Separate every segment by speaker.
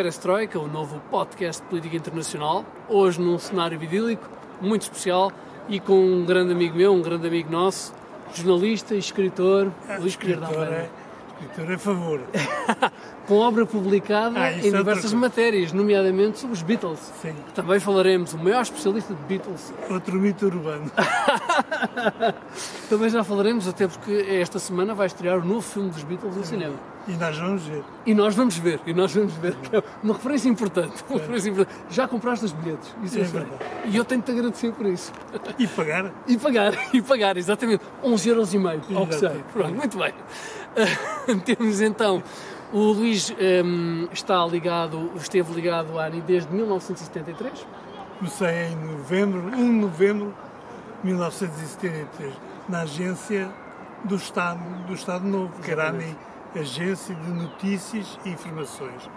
Speaker 1: Perestroika, o novo podcast de política internacional. Hoje num cenário idílico, muito especial, e com um grande amigo meu, um grande amigo nosso, jornalista e escritor,
Speaker 2: Ah,
Speaker 1: Luís Almeida.
Speaker 2: é, escritor é favor.
Speaker 1: Com obra publicada
Speaker 2: Ah,
Speaker 1: em
Speaker 2: é
Speaker 1: diversas matérias, nomeadamente sobre os Beatles.
Speaker 2: Sim.
Speaker 1: Também falaremos, o maior especialista de Beatles.
Speaker 2: Outro mito urbano.
Speaker 1: Também já falaremos, até porque esta semana vai estrear o novo filme dos Beatles no cinema.
Speaker 2: E nós vamos ver.
Speaker 1: E nós vamos ver, e nós vamos ver, é uma referência importante. Uma referência importante. Já compraste os bilhetes, isso eu
Speaker 2: É
Speaker 1: sei.
Speaker 2: verdade.
Speaker 1: E eu tenho de te agradecer por isso.
Speaker 2: E pagar.
Speaker 1: E pagar, e pagar, exatamente. 11 euros e meio, ao que sei. Pronto, muito bem. Ah, temos então, o Luís hum, está ligado, esteve ligado à ANI desde 1973.
Speaker 2: Comecei em novembro, 1 de novembro de 1973, na agência do Estado, do Estado Novo, que era a ANI, Agência de Notícias e Informações.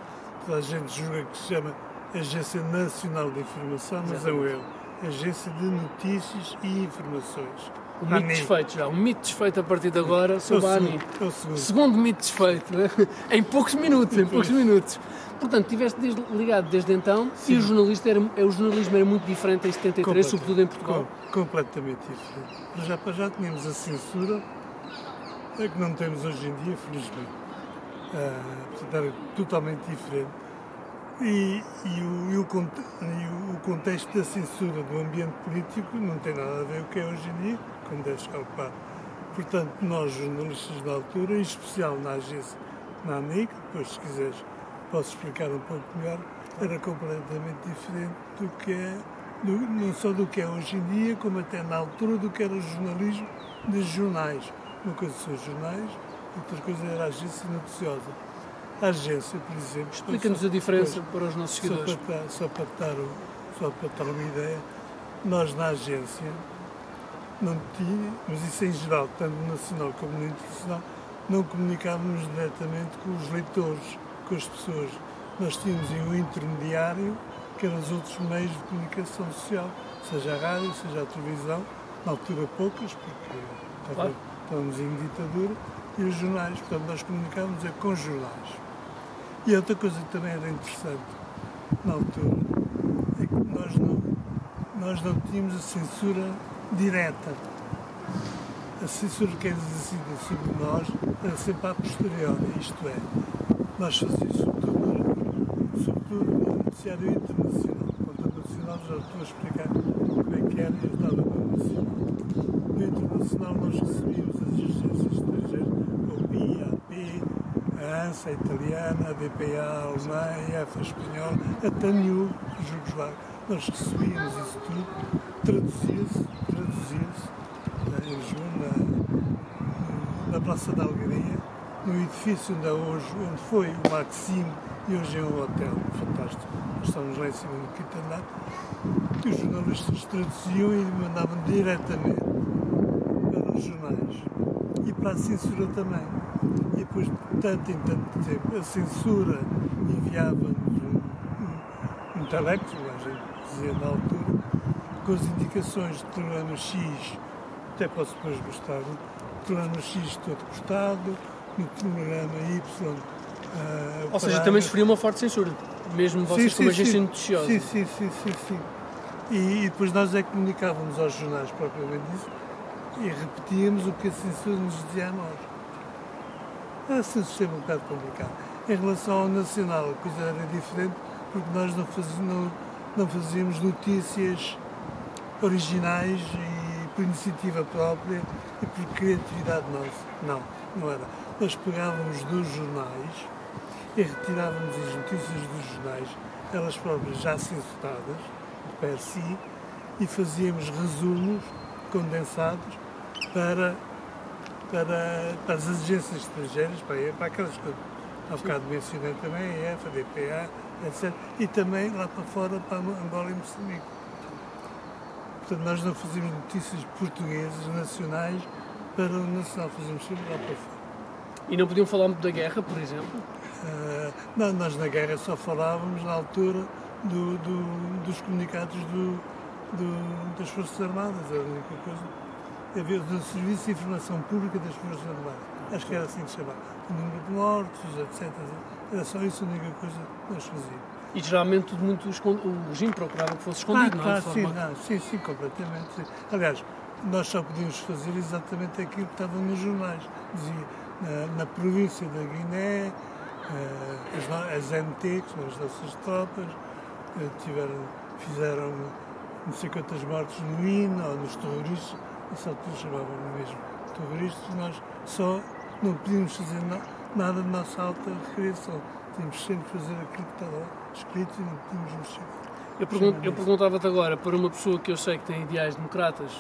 Speaker 2: Toda a gente julga que se chama Agência Nacional de Informação, mas é o eu. Agência de Notícias e Informações.
Speaker 1: Um mito desfeito já, um mito desfeito a partir de agora
Speaker 2: É o
Speaker 1: sobre a ANI.
Speaker 2: segundo. É o segundo.
Speaker 1: Segundo mito desfeito, né? em poucos minutos, em poucos minutos. Portanto, estiveste desde- ligado desde então e o, jornalista era, o jornalismo era muito diferente em 73,
Speaker 2: Completamente.
Speaker 1: sobretudo em Portugal.
Speaker 2: Com- completamente diferente. Já, já tínhamos a censura, é que não temos hoje em dia, felizmente. Portanto, era totalmente diferente. E, e o, e o e o contexto da censura do ambiente político não tem nada a ver com o que é hoje em dia, como deves calcular. Portanto, nós, jornalistas da altura, em especial na agência, na ANIC, depois, se quiseres, posso explicar um pouco melhor, era completamente diferente do que é, do- não só do que é hoje em dia, como até na altura do que era o jornalismo de jornais. Uma coisa são os jornais, outra coisa era a agência noticiosa. A agência, por exemplo.
Speaker 1: Explica-nos a diferença para os nossos
Speaker 2: Só
Speaker 1: seguidores.
Speaker 2: para, dar- só, para dar, o- só para dar uma ideia, nós na agência não tínhamos, mas isso em geral, tanto no nacional como no internacional, não comunicávamos diretamente com os leitores, com as pessoas. Nós tínhamos um intermediário, que eram os outros meios de comunicação social, seja a rádio, seja a televisão, na altura poucas, porque estava-
Speaker 1: Claro.
Speaker 2: Estávamos em ditadura, e os jornais, portanto nós comunicávamos é com jornais. E outra coisa que também era interessante na altura é que nós não, nós não tínhamos a censura direta. A censura que era exercida sobre nós era sempre a posteriori, isto é, nós fazíamos sobretudo, sobretudo no noticiário internacional. Quanto ao nacional já estou a explicar como é que era e eu estava No internacional nós recebíamos as agências estrangeiras, a OPI, a ANSA a italiana, a DPA a alemã, a EFA espanhola, a TANIU jugoslavo. Nós recebíamos isso tudo, traduzia-se, traduzia-se eh, em Lisboa, na, na Praça da Alegria, no edifício onde, é hoje, onde foi o Maxime e hoje é um hotel fantástico. Nós estamos lá em cima do quinto andar. Os jornalistas traduziam e mandavam diretamente para os jornais e para a censura também. E depois, de tanto em tanto tempo, a censura enviava-nos um, um, um telex, como a gente dizia na altura, com as indicações de programa X, até posso depois gostar, programa X todo gostado, no programa Y. ah,
Speaker 1: Ou seja, também sofria uma forte censura, mesmo vocês
Speaker 2: Sim,
Speaker 1: como
Speaker 2: sim,
Speaker 1: agência noticiosa.
Speaker 2: Sim, sim, sim, sim, sim. E, e depois nós é que comunicávamos aos jornais propriamente isso e repetíamos o que a censura nos dizia a nós. Assim um sistema um bocado complicado. Em relação ao nacional, a coisa era diferente porque nós não fazíamos, não, não fazíamos notícias originais e por iniciativa própria e por criatividade nossa. Não, não era. Nós pegávamos dos jornais e retirávamos as notícias dos jornais, elas próprias já censuradas, per si, e fazíamos resumos condensados para, para, para as agências estrangeiras, para, para aquelas que há bocado mencionei também, a EFA, a DPA, etc. E também lá para fora, para Angola e Moçambique. Portanto, nós não fazíamos notícias portuguesas, nacionais, para o nacional, fazíamos sempre lá para fora.
Speaker 1: E não podiam falar muito da guerra, por exemplo?
Speaker 2: Ah, não, nós na guerra só falávamos na altura do- do- dos comunicados do- das Forças Armadas, era a única coisa. Havia do Serviço de Informação Pública das Forças Armadas. Acho que era assim que se chamava. O número de mortos, etc. Era só isso a única coisa que nós fazíamos.
Speaker 1: E geralmente muito. O regime procurava que fosse escondido,
Speaker 2: ah,
Speaker 1: não é?
Speaker 2: sim,
Speaker 1: forma-
Speaker 2: não, sim, sim, completamente. sim. Aliás, nós só podíamos fazer exatamente aquilo que estava nos jornais. Dizia, na, na província da Guiné, eh, as, no- as MT, que são as nossas tropas, eh, tiveram, fizeram não sei quantas mortes no hino ou nos terroristas, nessa altura chamavam mesmo terroristas, nós só não podíamos fazer na- nada de nossa alta recreação. Tínhamos sempre que fazer aquilo que estava escrito e não podíamos mexer.
Speaker 1: Eu, pergun- eu perguntava-te agora, para uma pessoa que eu sei que tem ideais democratas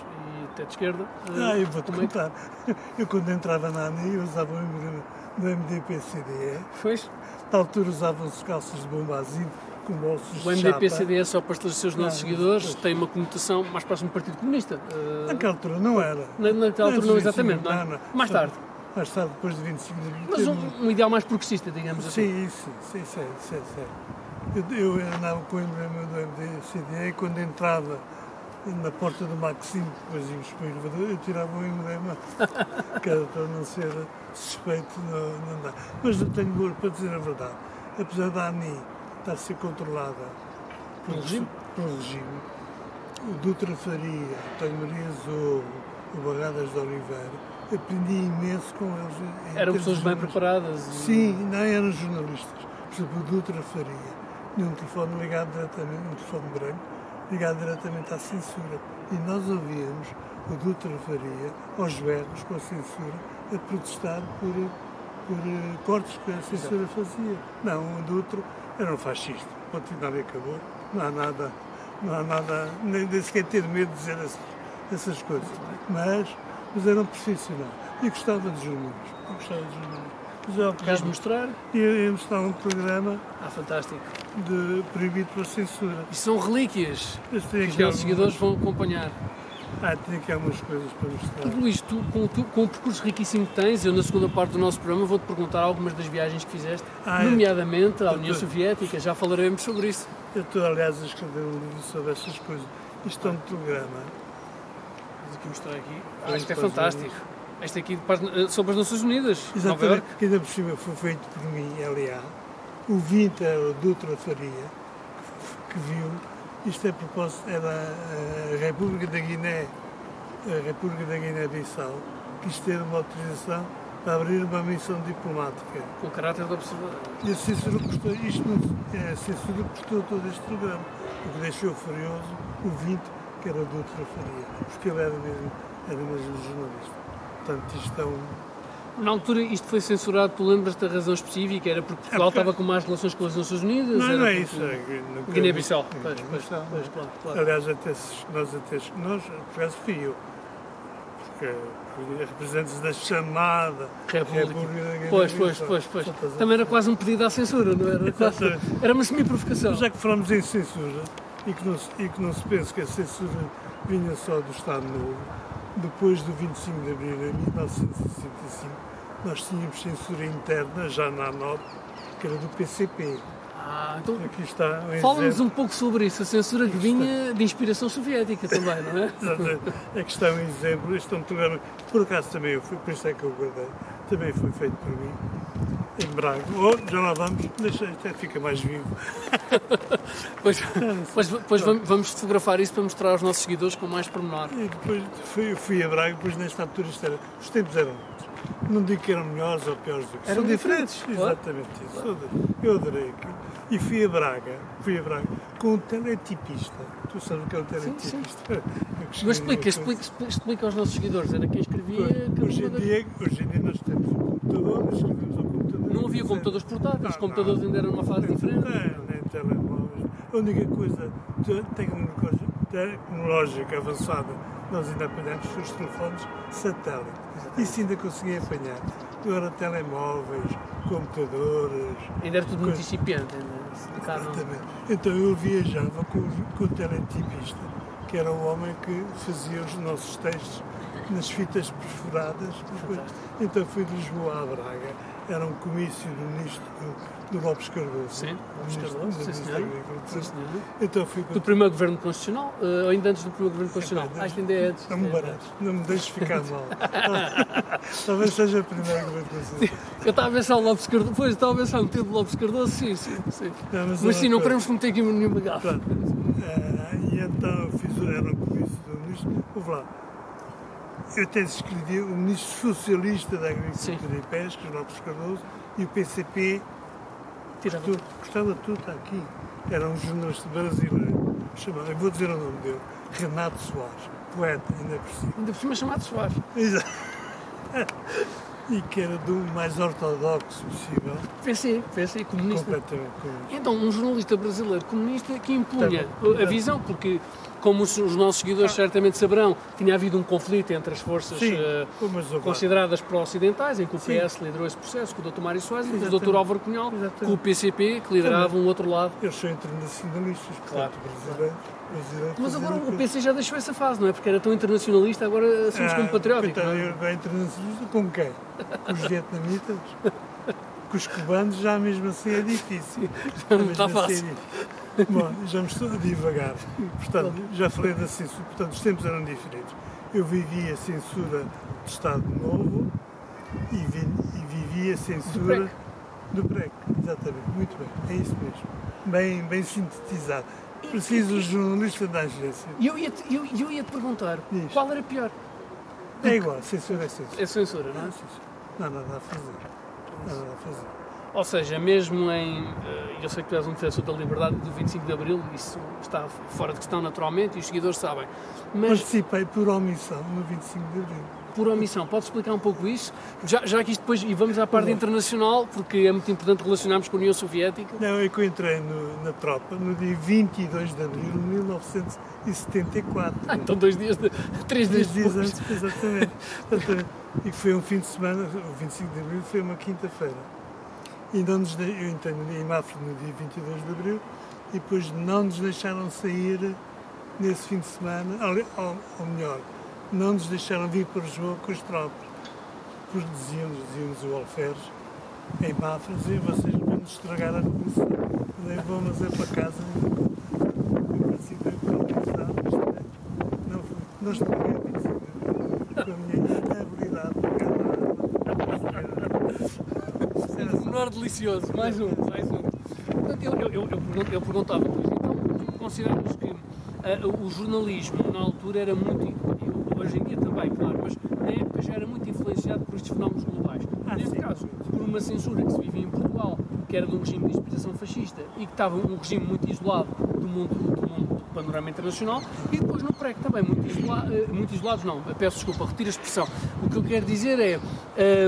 Speaker 1: e até de esquerda. eh,
Speaker 2: Ah, eu vou-te
Speaker 1: como é que-
Speaker 2: contar. Eu quando entrava na ANI, eu usava o emblema do MDP-CDE.
Speaker 1: Pois,
Speaker 2: Na altura usavam-se calças de bombazino com bolsos
Speaker 1: o
Speaker 2: de
Speaker 1: MDP-CDS, só para esclarecer os nossos
Speaker 2: Não,
Speaker 1: seguidores,
Speaker 2: pois.
Speaker 1: tem uma conotação mais próxima do Partido Comunista.
Speaker 2: Chapa. Naquela altura não era.
Speaker 1: Na- naquela altura não
Speaker 2: de
Speaker 1: exatamente, não é?
Speaker 2: 25,
Speaker 1: Mais tarde.
Speaker 2: Mais tarde, depois de 25 de.
Speaker 1: Mas um, um ideal mais progressista, digamos assim.
Speaker 2: Sim, sim, sim, sim, sim, sim. Eu, eu andava com o emblema do MDCDE e quando entrava na porta do Maxime, depois íamos para o elevador, eu tirava o emblema, que era para não ser suspeito no, no andar. Mas eu tenho gosto para dizer a verdade. Apesar da ANI estar a ser controlada
Speaker 1: Pelo regime?
Speaker 2: pelo regime, o Dutra Faria, o António Maria Zorro, o Barradas de Oliveira, aprendi imenso com eles.
Speaker 1: Eram pessoas bem preparadas.
Speaker 2: Sim, não eram jornalistas. Por exemplo, o Dutra Faria, num telefone ligado diretamente, um telefone branco, ligado diretamente à censura. E nós ouvíamos o Dutra Faria, aos berros, com a censura, a protestar por, por eh, cortes que a censura fazia. Não, o Dutra era um fascista. Ponto final e acabou. Não há nada, não há nada, nem, nem sequer ter medo de dizer essas, essas coisas. Mas, mas era um profissional. E gostava de jornalismo. Gostava de jornalismo. Mas eu,
Speaker 1: Queres mostrar?
Speaker 2: ia, ia mostrar um programa
Speaker 1: Ah, fantástico.
Speaker 2: De proibido pela censura.
Speaker 1: Isto são relíquias que os nossos seguidores vão acompanhar.
Speaker 2: Ah, tem aqui algumas coisas para mostrar.
Speaker 1: Luís, tu, com, o tu- com o percurso riquíssimo que tens, eu na segunda parte do nosso programa vou-te perguntar algumas das viagens que fizeste,
Speaker 2: Ah,
Speaker 1: nomeadamente à União. Soviética, já falaremos sobre isso.
Speaker 2: Eu estou, aliás, a escrever um livro sobre estas coisas. Isto é um programa.
Speaker 1: Vamos aqui mostrar aqui. Ah, isto é fantástico. Este aqui sobre as Nações Unidas.
Speaker 2: Exatamente, que ainda por cima foi feito por mim, LA. O 20 era o Dutra Faria, que viu. Isto é a propósito, era a República da Guiné, a República da Guiné-Bissau, quis ter uma autorização para abrir uma missão diplomática.
Speaker 1: Com caráter de observador.
Speaker 2: E a censura custou, isto não, é, a censura custou todo este programa, o que deixou furioso o 20, que era o Dutra Faria, porque ele era mesmo, era mesmo jornalista. Portanto, isto é um,
Speaker 1: Na altura isto foi censurado, tu lembras da razão específica? Era porque Portugal
Speaker 2: porque-
Speaker 1: estava com más relações com as Nações Unidas?
Speaker 2: Não, não é isso. É, nunca-
Speaker 1: Guiné-Bissau.
Speaker 2: É,
Speaker 1: Pois, pois,
Speaker 2: Guiné-Bissau,
Speaker 1: pois,
Speaker 2: não.
Speaker 1: claro, claro.
Speaker 2: Aliás, até, nós até, nós, por acaso fui eu, porque representantes da chamada
Speaker 1: República. Pois, pois, pois, pois. Também era quase um pedido à censura, não era? Quase-. Era uma semi-provocação.
Speaker 2: Já que falamos em censura e que, não, se- e que não se pense que a censura vinha só do Estado Novo, depois do 25 de abril de 1965, nós tínhamos censura interna, já na ANOP, que era do PCP.
Speaker 1: Ah, então
Speaker 2: Aqui está um
Speaker 1: fala-nos um pouco sobre isso. A censura que vinha de inspiração soviética também, não é?
Speaker 2: Aqui está um exemplo. Este é um programa por acaso também eu fui, por isso é que eu guardei. Também foi feito por mim, em Braga. Oh, já lá vamos, deixa, até fica mais vivo.
Speaker 1: Pois, pois, pois vamos, vamos fotografar isso para mostrar aos nossos seguidores com mais pormenor.
Speaker 2: E depois fui, fui a Braga, depois nesta altura isto era, os tempos eram. Não digo que eram melhores ou piores do que
Speaker 1: Eram
Speaker 2: são
Speaker 1: diferentes, claro.
Speaker 2: Exatamente isso. Eu adorei- Eu adorei aquilo. E fui a Braga, fui a Braga com um teletipista. Tu sabes o que é um teletipista? Eu que
Speaker 1: Mas explica, explica, explica, aos nossos seguidores. Era quem escrevia. cada
Speaker 2: Hoje em, dia, hoje em dia nós temos um computador, escrevemos ao computador.
Speaker 1: Não havia computadores portáteis, os computadores ainda eram uma fase diferente.
Speaker 2: Não, nem telemóveis. A única coisa te- tecnológica, tecnológica avançada nós ainda apanhamos foi os telefones satélite. Isso ainda consegui apanhar. Agora telemóveis, computadores.
Speaker 1: Ainda era tudo muito incipiente. Ainda
Speaker 2: Exatamente. Então eu viajava com, o- com o teletipista, que era o homem que fazia os nossos textos nas fitas perfuradas. Depois, então fui de Lisboa a Braga. Era um comício do ministro do, do Lopes Cardoso.
Speaker 1: Sim, Lopes Cardoso, sim, senhor.
Speaker 2: Então fui
Speaker 1: Do primeiro governo constitucional, eh, ou ainda antes do primeiro governo constitucional?
Speaker 2: Epá,
Speaker 1: Acho que ainda é antes.
Speaker 2: Não me
Speaker 1: É.
Speaker 2: barates, não me deixes ficar mal. Talvez seja a primeira que vou
Speaker 1: Eu estava a pensar o Lopes Cardoso, pois estava a pensar no tempo do Lopes Cardoso, sim, sim. sim.
Speaker 2: Não, mas
Speaker 1: Mas sim, não queremos cometer aqui nenhuma gafe.
Speaker 2: Pronto. Ah, e então fiz, era o comício do ministro. Ouve lá. Eu até escrevi o ministro socialista da Agricultura e Pesca, Lopes Cardoso, e o PCP,
Speaker 1: Tirava.
Speaker 2: gostava tudo, está aqui. Era um jornalista brasileiro, chamado, eu vou dizer o nome dele, Renato Soares, poeta, ainda por cima.
Speaker 1: Ainda por cima chamado Soares.
Speaker 2: Exato. E que era do mais ortodoxo possível,
Speaker 1: PC, PC, comunista.
Speaker 2: completamente comunista.
Speaker 1: Então, um jornalista brasileiro comunista que impunha
Speaker 2: Tá
Speaker 1: a visão, porque, como os, os nossos seguidores certamente saberão, tinha havido um conflito entre as forças
Speaker 2: Sim, lá.
Speaker 1: consideradas pró-ocidentais, em que o
Speaker 2: Sim.
Speaker 1: PS liderou esse processo, com o Dr. Mário Soares, e o. Dr. Álvaro Cunhal,
Speaker 2: Exatamente.
Speaker 1: com o PCP, que liderava um outro lado.
Speaker 2: Eles são internacionalistas,
Speaker 1: Claro.
Speaker 2: brasileiros. brasileiros
Speaker 1: Mas agora o PC já deixou essa fase, não é? Porque era tão internacionalista, agora somos
Speaker 2: Ah,
Speaker 1: como patrióticos.
Speaker 2: coitado,
Speaker 1: não é?
Speaker 2: Agora internacionalista com quem? Com os vietnamitas? Com os cubanos já mesmo assim é difícil.
Speaker 1: Já não
Speaker 2: Mesmo
Speaker 1: está
Speaker 2: assim
Speaker 1: fácil.
Speaker 2: é difícil. Bom, já me estou a divagar. Portanto, já falei da censura. Portanto, os tempos eram diferentes. Eu vivi a censura do Estado Novo e, vi, e vivi a censura do PREC. Exatamente, muito bem. É isso mesmo. Bem, bem sintetizado. Preciso o jornalista da agência.
Speaker 1: E eu ia-te eu, eu ia -te perguntar,
Speaker 2: Diz.
Speaker 1: qual era pior?
Speaker 2: É igual, censura é censura.
Speaker 1: É censura, não é?
Speaker 2: Não, nada a fazer. Não há nada a fazer.
Speaker 1: Ou seja, mesmo em. eh, Eu sei que tu és um defensor da liberdade do 25 de Abril, isso está fora de questão naturalmente e os seguidores sabem. Mas
Speaker 2: Participei por omissão no 25 de Abril.
Speaker 1: por omissão, podes explicar um pouco isso? Já, já que isto depois. E vamos à parte internacional, porque é muito importante relacionarmos com a União Soviética.
Speaker 2: Não, eu que eu entrei no- na tropa no dia 22 de Abril de 1974.
Speaker 1: Ah, então dois dias, de, três dias
Speaker 2: Três dias antes, exatamente. E foi um fim de semana, o 25 de Abril foi uma quinta-feira. E não nos eu entrei em Mafra no dia 22 de Abril e depois não nos deixaram sair nesse fim de semana, ou, ou- melhor, não nos deixaram vir para Lisboa com as tropas. Porque diziam-nos, diziam-nos o Alferes, em Mafra, diziam vocês vão nos estragar a revolução. Nem vão, mas é para casa. Revolução, não, não estraguei a 25 de Abril com a minha para Era só-
Speaker 1: Menor delicioso, mais um, mais um. Portanto, eu, eu, eu, eu pergun- eu perguntava, então, consideramos que ah, o jornalismo na altura era muito, hoje em dia também, claro, mas na época já era muito influenciado por estes fenómenos globais.
Speaker 2: Ah,
Speaker 1: Neste
Speaker 2: sim.
Speaker 1: caso, por uma censura que se vivia em Portugal, que era de um regime de inspiração fascista e que estava um regime muito isolado do mundo, do mundo do panorama internacional, e depois no PREC também muito, isola, eh, muito isolados, não, peço desculpa, retiro a expressão. O que eu quero dizer é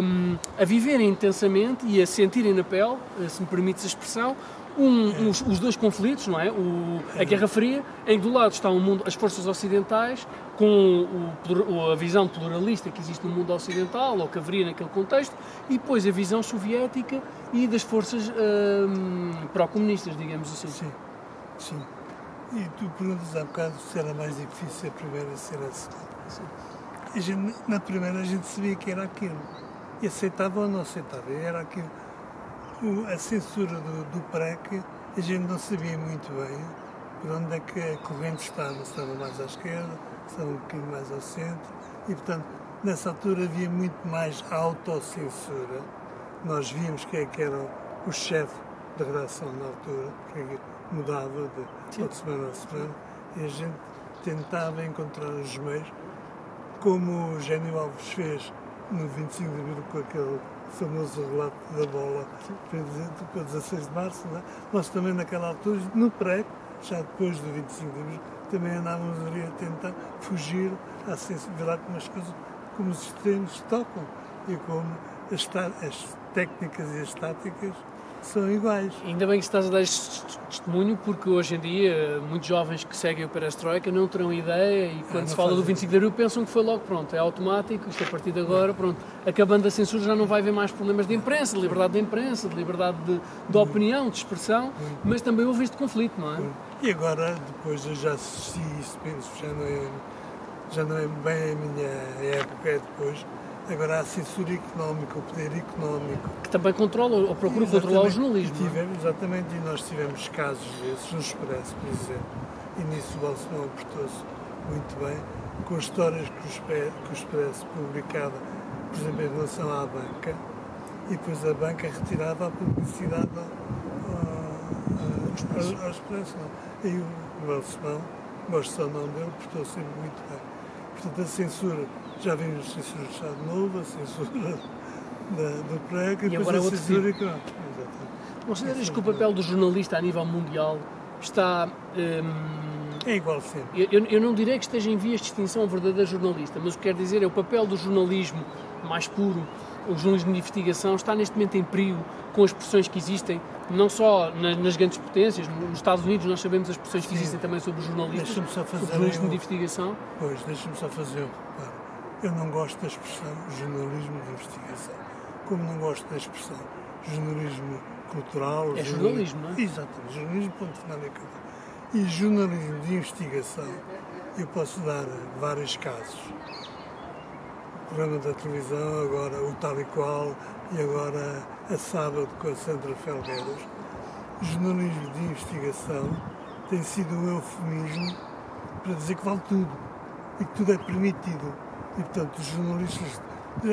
Speaker 1: hum, a viverem intensamente e a sentirem na pele, eh, se me permites a expressão, um- os, os dois conflitos, não é? O- a Guerra Fria, em que do lado está o mundo, as forças ocidentais, com o a visão pluralista que existe no mundo ocidental, ou que haveria naquele contexto, e depois a visão soviética e das forças hum, pró-comunistas, digamos assim.
Speaker 2: Sim, sim. E tu perguntas há bocado se era mais difícil a primeira ser a segunda. Gente, na primeira a gente sabia que era aquilo. E aceitava ou não aceitava. Era aquilo. O- a censura do, do PREC, a gente não sabia muito bem por onde é que a corrente estava. Se estava mais à esquerda, se estava um bocadinho mais ao centro. E, portanto, nessa altura havia muito mais autocensura. Nós víamos quem é que era o chefe da redação na altura, porque mudava de de semana a semana, e a gente tentava encontrar os meios, como o Gênio Alves fez no 25 de abril com aquele famoso relato da bola para dizer- para 16 de março, é? nós também naquela altura, no pré, já depois do 25 de abril, também andávamos ali a tentar fugir à sensibilidade como as coisas, como os extremos tocam e como as, as técnicas e as táticas são iguais.
Speaker 1: Ainda bem que estás a dar este testemunho, porque hoje em dia muitos jovens que seguem o Perestroika não terão ideia e quando se fala do
Speaker 2: fazem.
Speaker 1: 25 de Abril pensam que foi logo pronto, é automático, isto a partir de agora, pronto. Acabando a censura já não vai haver mais problemas de imprensa, de liberdade de imprensa, de liberdade de, de opinião, de expressão, mas também houve este conflito, não é?
Speaker 2: E agora, depois eu já assisti isso, penso, já não é, já não é bem a minha época, é depois, Agora a censura económica, o poder económico.
Speaker 1: Que também controla, ou procura controlar o jornalismo.
Speaker 2: E tivemos, exatamente, e nós tivemos casos desses no Expresso, por exemplo, e nisso o Balsemão portou-se muito bem, com histórias que o, Expresso, publicava, por exemplo, em relação à banca, e depois a banca retirava a publicidade ao, ao, ao Expresso. Não. E o Balsemão, gosto ou não dele, portou sempre muito bem. Portanto, a censura já vimos a censura do Estado Novo, a censura da, do PREC e, depois
Speaker 1: agora
Speaker 2: a censura
Speaker 1: tipo.
Speaker 2: económica.
Speaker 1: Consideras que o papel do jornalista a nível mundial está. hum,
Speaker 2: É igual sempre.
Speaker 1: eu, eu não direi que esteja em vias de extinção o verdadeiro jornalista, mas o que quero dizer é o papel do jornalismo mais puro, o jornalismo de investigação, está neste momento em perigo com as pressões que existem, não só nas, nas grandes potências, nos Estados Unidos nós sabemos as pressões que existem também sobre os jornalistas, sobre
Speaker 2: fazer
Speaker 1: o jornalismo
Speaker 2: um-
Speaker 1: de investigação.
Speaker 2: Pois, deixa-me só fazer um reparo. Eu não gosto da expressão jornalismo de investigação, como não gosto da expressão jornalismo cultural.
Speaker 1: É jornalismo, não é?
Speaker 2: Exatamente, jornalismo, ponto final e acabou. E jornalismo de investigação, eu posso dar vários casos. O programa da televisão, agora o tal e qual, e agora a sábado com a Sandra Felgueiras. Jornalismo de investigação tem sido um eufemismo para dizer que vale tudo e que tudo é permitido. E, portanto, os jornalistas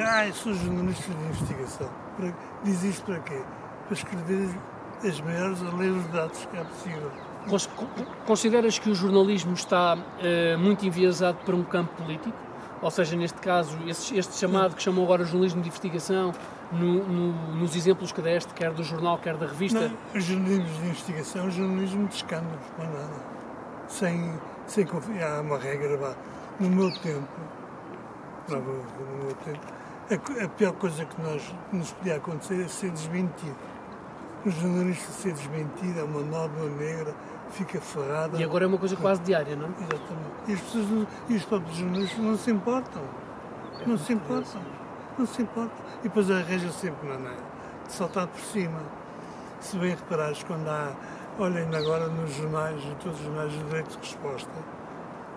Speaker 2: ah, eu sou jornalista de investigação. Para, diz isto para quê? Para escrever as maiores aleatoriedades que é possível.
Speaker 1: Cons- con- Consideras que o jornalismo está eh, muito enviesado para um campo político? Ou seja, neste caso, este, este chamado que chamou agora jornalismo de investigação, no- no- nos exemplos que deste, quer do jornal, quer da revista,
Speaker 2: Não, jornalismo de investigação é jornalismo de escândalos, não é nada. Sem, sem confiar, há uma regra, vá. No meu tempo, no meu tempo, a, a pior coisa que, nós, nos podia acontecer é ser desmentido. O jornalista ser desmentido é uma nódoa negra, fica ferrada.
Speaker 1: e agora é uma coisa quase diária, não é?
Speaker 2: Exatamente. E, as pessoas, não- e os próprios jornalistas não se importam. Não se importam. Não se importam. E depois arranja sempre maneira de saltar por cima. Se bem reparares, quando há, olhem agora nos jornais, em todos os jornais, o direito de resposta,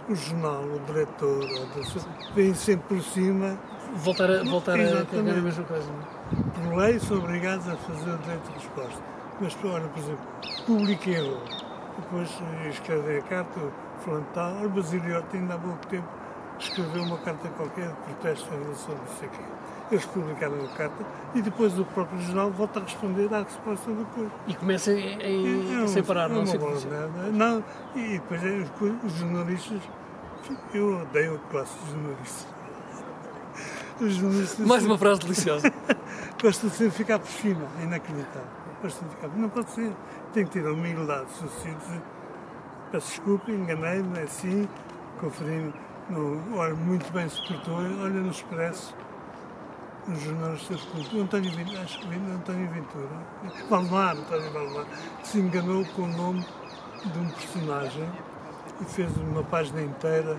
Speaker 2: o jornal, o diretor, do- vem sempre por cima,
Speaker 1: Voltar a, voltar a
Speaker 2: Exatamente.
Speaker 1: a mesma coisa. é?
Speaker 2: por lei, são obrigados a fazer o direito de resposta. Mas, olha, por exemplo, público erro. Depois eh, escrevem a carta, o fulano tal, olha, Basílio Horta ainda há pouco tempo escreveu uma carta qualquer de protesto em relação a não sei o quê. Eles publicaram a carta e depois o próprio jornal volta a responder à resposta depois.
Speaker 1: E começa em, em-
Speaker 2: É um-
Speaker 1: sem parar,
Speaker 2: é
Speaker 1: não
Speaker 2: uma
Speaker 1: sei
Speaker 2: merda. Não, e depois é, os- os jornalistas, eu odeio a classe de jornalistas. Os jornalistas
Speaker 1: Mais uma frase deliciosa.
Speaker 2: de ficar por cima, é inacreditável. De ficar, não pode ser. Tem que ter a humildade suficiente. Peço desculpa, enganei-me, é assim, conferi no, olha, muito bem se portou, olha no Expresso, um jornalista de cultura, António Ventura, acho que António Ventura, Valdemar, António Valdemar, se enganou com o nome de um personagem e fez uma página inteira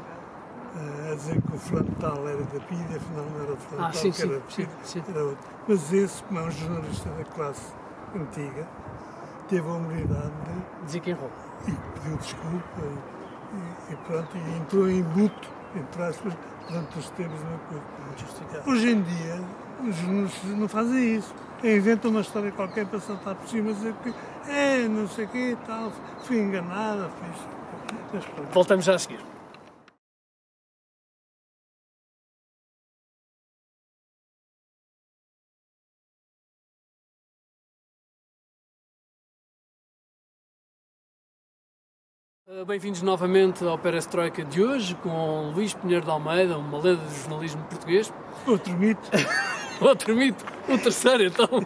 Speaker 2: a dizer que o fulano tal era da PID, afinal não era o fulano
Speaker 1: Ah,
Speaker 2: tal
Speaker 1: sim,
Speaker 2: que era da PID,
Speaker 1: sim.
Speaker 2: era outro. Mas esse, como é um jornalista da classe antiga, teve a humildade de
Speaker 1: Dizer quem rouba.
Speaker 2: e pediu desculpa e, e pronto, e entrou em luto, entre aspas, durante os tempos uma coisa.
Speaker 1: Justificado.
Speaker 2: Hoje em dia, os jornalistas não fazem isso. Inventam uma história qualquer para saltar por cima e dizer que é, não sei o quê, tal, fui enganada, fiz.
Speaker 1: Voltamos já a seguir. Bem-vindos novamente ao Perestroika de hoje com Luís Pinheiro de Almeida, uma lenda do jornalismo português.
Speaker 2: Outro mito,
Speaker 1: Outro mito, o terceiro então.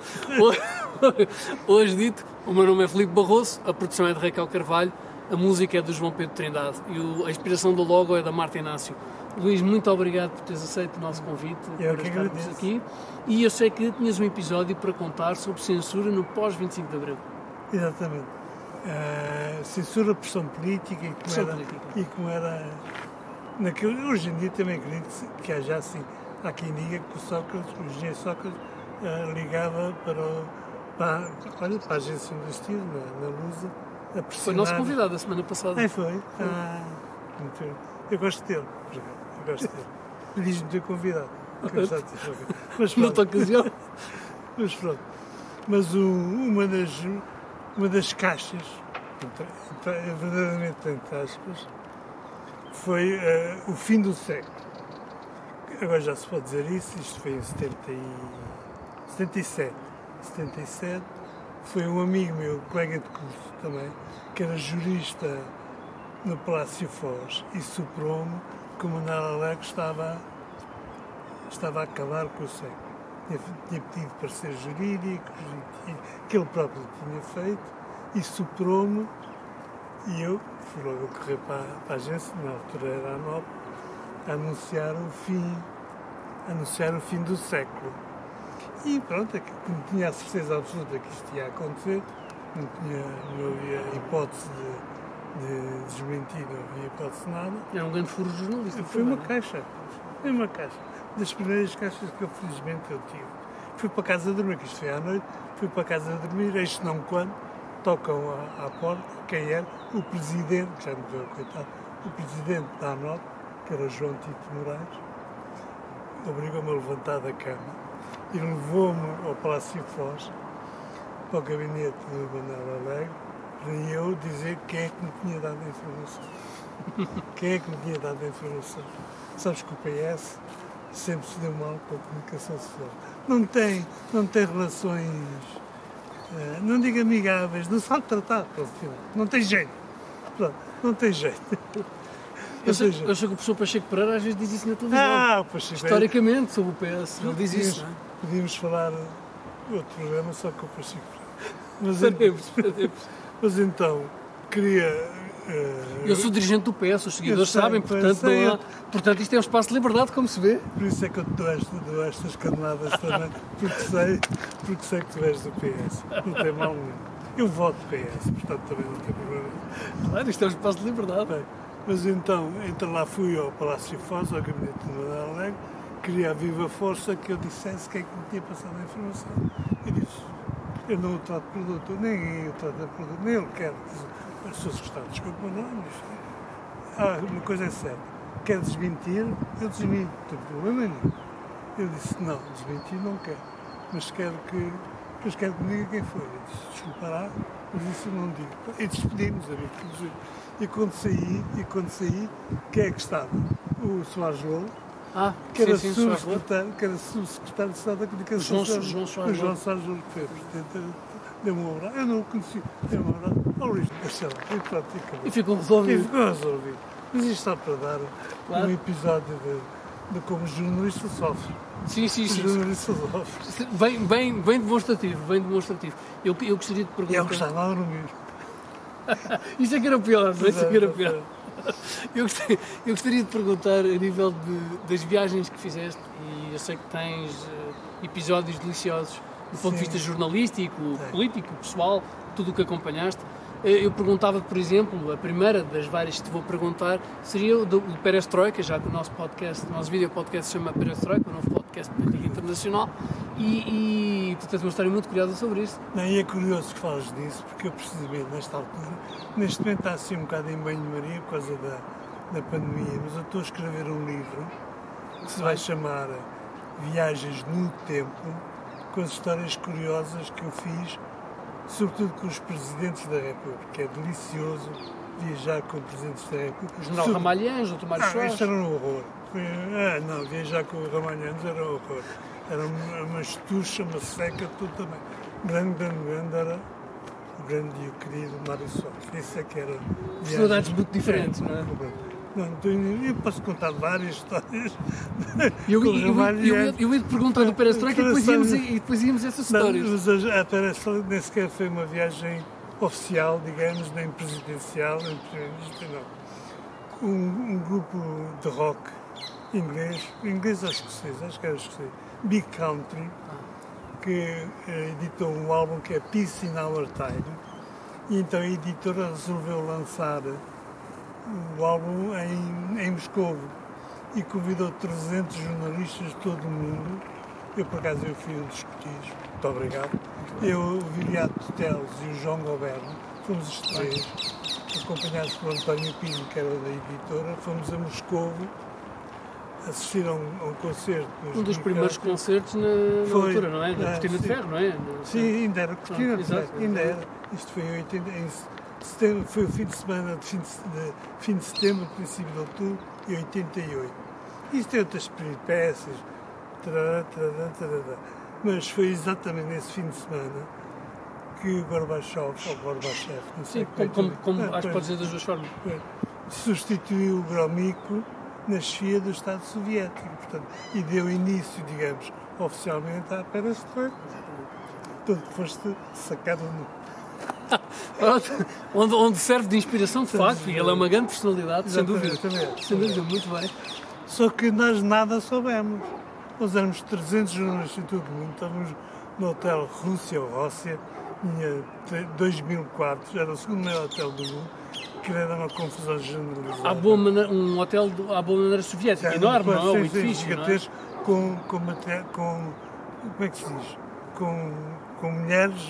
Speaker 1: Hoje- dito, o meu nome é Filipe Barroso, a produção é de Raquel Carvalho, a música é do João Pedro Trindade e a inspiração do logo é da Marta Inácio. Luís, muito obrigado por teres aceito o nosso convite,
Speaker 2: Eu que
Speaker 1: estarmos
Speaker 2: agradeço.
Speaker 1: aqui. E eu sei que tinhas um episódio para contar sobre censura no pós-25 de Abril.
Speaker 2: exatamente. Eh, censura, pressão política e como
Speaker 1: Pressão
Speaker 2: era.
Speaker 1: política.
Speaker 2: E como era naquele, hoje em dia também acredito que, haja assim. Há quem diga que o Sócrates, o engenheiro Sócrates, eh, ligava para, o, para, olha, para a agência do na, na Lusa, a
Speaker 1: Foi
Speaker 2: pressionar.
Speaker 1: nosso convidado a semana passada.
Speaker 2: É, foi. Ah, muito bem. eu gosto dele. Eu gosto dele. De ter convidado.
Speaker 1: Mas Noutra ocasião.
Speaker 2: Mas pronto. Mas o, uma, das, uma das caixas, verdadeiramente entre aspas, foi uh, o fim do século. Agora já se pode dizer isso, isto foi em 70 e, 77. 77 foi um amigo meu, colega de curso também, que era jurista no Palácio Foz e superou-me que o Manuel Alegre estava, estava a acabar com o século. Tinha, pedido ser jurídicos, que ele próprio tinha feito, e superou-me e eu fui logo correr para, para a agência, na altura era a NOP, a anunciar o fim, anunciar o fim do século. E pronto, é não tinha a certeza absoluta que isto ia acontecer, não, tinha, não havia hipótese de, de desmentir, não havia hipótese de nada.
Speaker 1: Era um grande furo jornalista.
Speaker 2: Foi uma caixa, foi uma caixa. Das primeiras caixas que eu felizmente eu tive. Fui para casa dormir, que isto foi à noite, fui para casa dormir, este não quando, tocam à, à, porta, quem era? O presidente, que já morreu, coitado, o presidente da ANOT, que era João Tito Moraes, obrigou-me a levantar da cama e levou-me ao Palácio Foz, para o gabinete do Manuel Alegre, para eu dizer quem é que me tinha dado a informação. quem é que me tinha dado a informação? Sabes que o PS sempre se deu mal com a comunicação social. Não tem, não tem relações eh, não digo amigáveis, não sabe tratar, pronto, não tem jeito. Pronto, não tem jeito.
Speaker 1: Eu sei, eu sei que o professor Pacheco Pereira às vezes diz isso na televisão. Ah, Pacheco Historicamente, sobre o PS, ele diz isso. Não é?
Speaker 2: Podíamos falar outro programa só com o Pacheco
Speaker 1: Pereira. Mas,
Speaker 2: mas então, queria
Speaker 1: Uh, eu sou dirigente do PS, os seguidores sei, sabem, portanto, não há, portanto isto é um espaço de liberdade, como se vê.
Speaker 2: Por isso é que eu te dou, esta, dou estas caneladas também, porque sei, porque sei que tu és do PS. Não tem mal nenhum. Eu voto PS, portanto também não tem problema.
Speaker 1: Claro, isto é um espaço de liberdade.
Speaker 2: Bem, mas então, então lá fui ao Palácio Foz, ao gabinete de Manuel Alegre, queria a viva força que eu dissesse quem é que me tinha passado a informação. E disse, eu não o trato por doutor, nem eu trato por doutor, nem ele quer as pessoas gostaram, desculpa, não, mas ah, uma coisa é certa, quer desmentir, eu desminto, não tem problema nenhum. Eu disse, não, desmentir não quero, mas quero que, mas quero que me diga quem foi. Eu disse, desculpará, mas isso eu não digo. E despedimos, amigos. E quando saí, e quando saí, quem é que estava? O Soares Louro,
Speaker 1: ah,
Speaker 2: que era subsecretário, que era subsecretário de Estado da Comunicação
Speaker 1: Social. João Soares.
Speaker 2: O João Soares Louro, que foi presidente deu-me um abraço. Eu não o conheci, deu-me um abraço. Deixa lá. E pronto, e acabou.
Speaker 1: E ficou resolvido.
Speaker 2: E ficou resolvido. Mas isto está para dar claro. um episódio de, de como jornalista sofre.
Speaker 1: Sim, sim, sim.
Speaker 2: Jornalista sofre.
Speaker 1: Bem, bem, bem demonstrativo, bem demonstrativo. Eu, eu gostaria de perguntar...
Speaker 2: Eu gostava de dormir.
Speaker 1: Isso é que era pior, não é? Isso é que era pior. Eu gostaria, eu gostaria de perguntar, a nível de, das viagens que fizeste, e eu sei que tens uh, episódios deliciosos do ponto Sim. de vista jornalístico, Sim. político, pessoal, tudo o que acompanhaste. Eu perguntava, por exemplo, a primeira das várias que te vou perguntar seria o do, Perestroika, já que o nosso podcast, o nosso vídeo podcast se chama Perestroika, o novo podcast de política internacional, e, e tu tens uma história muito curiosa sobre isso.
Speaker 2: Não, e é curioso que fales disso, porque eu precisamente nesta altura, neste momento está assim um bocado em banho-maria por causa da, da pandemia, mas eu estou a escrever um livro que se vai chamar Viagens no Tempo, com as histórias curiosas que eu fiz, sobretudo com os presidentes da República. É delicioso viajar com presidentes da República.
Speaker 1: O general Sobre... Ramalhães, o Tomás ah,
Speaker 2: Soares. Isto era um horror. Ah, não, viajar com o Ramalhães era um horror. Era uma, uma estucha, uma seca, tudo também. Grande, grande, grande era o grande e o querido Mário Soares. Isso é que era.
Speaker 1: Personalidades muito diferentes, não é?
Speaker 2: Não, eu posso contar várias histórias.
Speaker 1: Eu, eu, eu, eu, eu ia te perguntar do Perestroika e depois íamos, e depois íamos essas histórias.
Speaker 2: Não, mas a Perestroika nem sequer foi uma viagem oficial, digamos, nem presidencial, nem não. Um, um grupo de rock inglês, inglês ou escocês, acho que era escocês, Big Country, que eh, editou um álbum que é Peace in Our Time, e então a editora resolveu lançar o álbum em, em Moscou e convidou 300 jornalistas de todo o mundo. Eu, por acaso, eu fui um dos escotilhos, muito obrigado. Eu, o Viriato Teles e o João Goberno, fomos os três, acompanhados por António Pinho, que era da editora, fomos a Moscou assistir a um, a um concerto.
Speaker 1: Um dos primeiros concertos na, na
Speaker 2: Foi,
Speaker 1: altura, não é? Na
Speaker 2: é,
Speaker 1: Cortina de. Ferro, não é?
Speaker 2: Sim, ainda era cortina,
Speaker 1: Ah,
Speaker 2: de ferro, ainda era. Isto foi em, 80, em setembro, foi o fim de semana de fim de, de, fim de setembro, princípio de outubro, em 88. Isto tem outras peripécias, tarará, tarará, tarará. mas foi exatamente nesse fim de semana que o Gorbachev, ou Gorbachev, não sei
Speaker 1: Sim,
Speaker 2: como é
Speaker 1: como,
Speaker 2: que-
Speaker 1: como,
Speaker 2: Ah,
Speaker 1: acho que pode dizer das duas formas.
Speaker 2: substituiu o Gromyko na chefia do Estado Soviético portanto, e deu início, digamos, oficialmente à perestroika. Portanto, foste sacado no
Speaker 1: onde, onde serve de inspiração, de facto, e ele é uma grande personalidade, sem dúvida.
Speaker 2: Exatamente.
Speaker 1: Sem dúvida, muito bem.
Speaker 2: Só que nós nada soubemos. Nós éramos 300 jornalistas em todo o mundo, estávamos no hotel Rússia ou Róssia, tinha 2 mil quartos, era o segundo maior hotel do mundo, que era uma confusão generalizada.
Speaker 1: Há boa maneira, um hotel do- à boa maneira soviética, enorme, não é?
Speaker 2: Sim,
Speaker 1: edifício, não é?
Speaker 2: gigantesco, com, com, com, como é que se diz? Com, com mulheres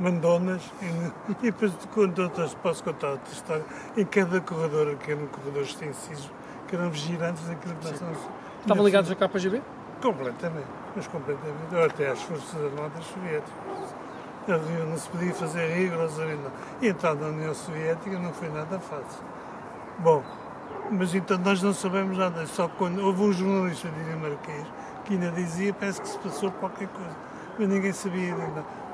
Speaker 2: mandonas e, e depois conto outras, posso contar outra história. Em cada corredor, que eram corredores extensivos, que eram vigilantes daquilo que nós
Speaker 1: Estavam ligados à KGB?
Speaker 2: Completamente, mas completamente. Ou até às Forças Armadas Soviéticas. A Rio não se podia fazer rigorosamente nada. E entrar na União Soviética não foi nada fácil. Bom, mas então nós não sabemos nada. Só quando houve um jornalista dinamarquês que ainda dizia parece que se passou qualquer coisa. Mas ninguém sabia.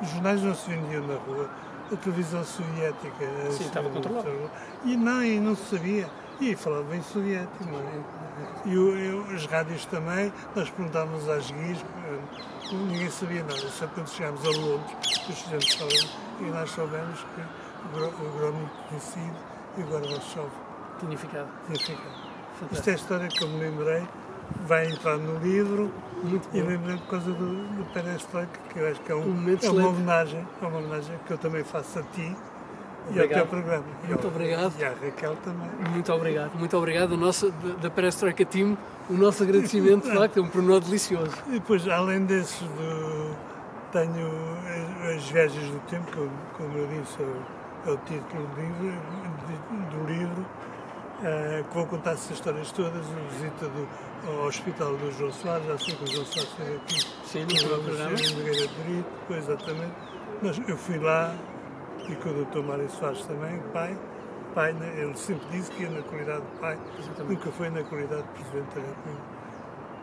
Speaker 2: Os jornais não se vendiam na rua. A televisão soviética. a-
Speaker 1: Sim, estava controlada.
Speaker 2: E não, e não se sabia. E falava bem soviético. é? E o- eu- as rádios também, nós perguntávamos às guias, eh, ninguém sabia nada. Só quando chegámos a Londres, os estudantes falaram, e nós soubemos que o Gro- o Gromyko tinha sido e o Gorbachev
Speaker 1: Tinha ficado.
Speaker 2: tinha ficado. Isto
Speaker 1: Fantástico.
Speaker 2: é a história que eu me lembrei, vai entrar no livro
Speaker 1: Muito
Speaker 2: e lembrei por causa do, do Perestroika, que eu acho que é, um- é uma homenagem, é uma homenagem que eu também faço a ti e ao
Speaker 1: Obrigado.
Speaker 2: teu programa.
Speaker 1: Muito obrigado.
Speaker 2: E à Raquel também.
Speaker 1: Muito obrigado, muito obrigado. A nossa, da, Perestroika Team, o nosso agradecimento, de facto, é um pormenor delicioso.
Speaker 2: E depois, além desses, do, tenho as, as viagens do tempo, que como eu disse, é o- é o título do livro, do livro eh, que vou contar essas histórias todas, a visita do, ao hospital do João Soares, já sei que o João Soares esteve aqui
Speaker 1: Sim, no programa.
Speaker 2: Nogueira de Brito, pois exatamente. Mas eu fui lá e com o Dr. Mário Soares também, pai, pai, né, ele sempre disse que ia na qualidade de pai,
Speaker 1: Exatamente.
Speaker 2: nunca foi na qualidade de Presidente da República.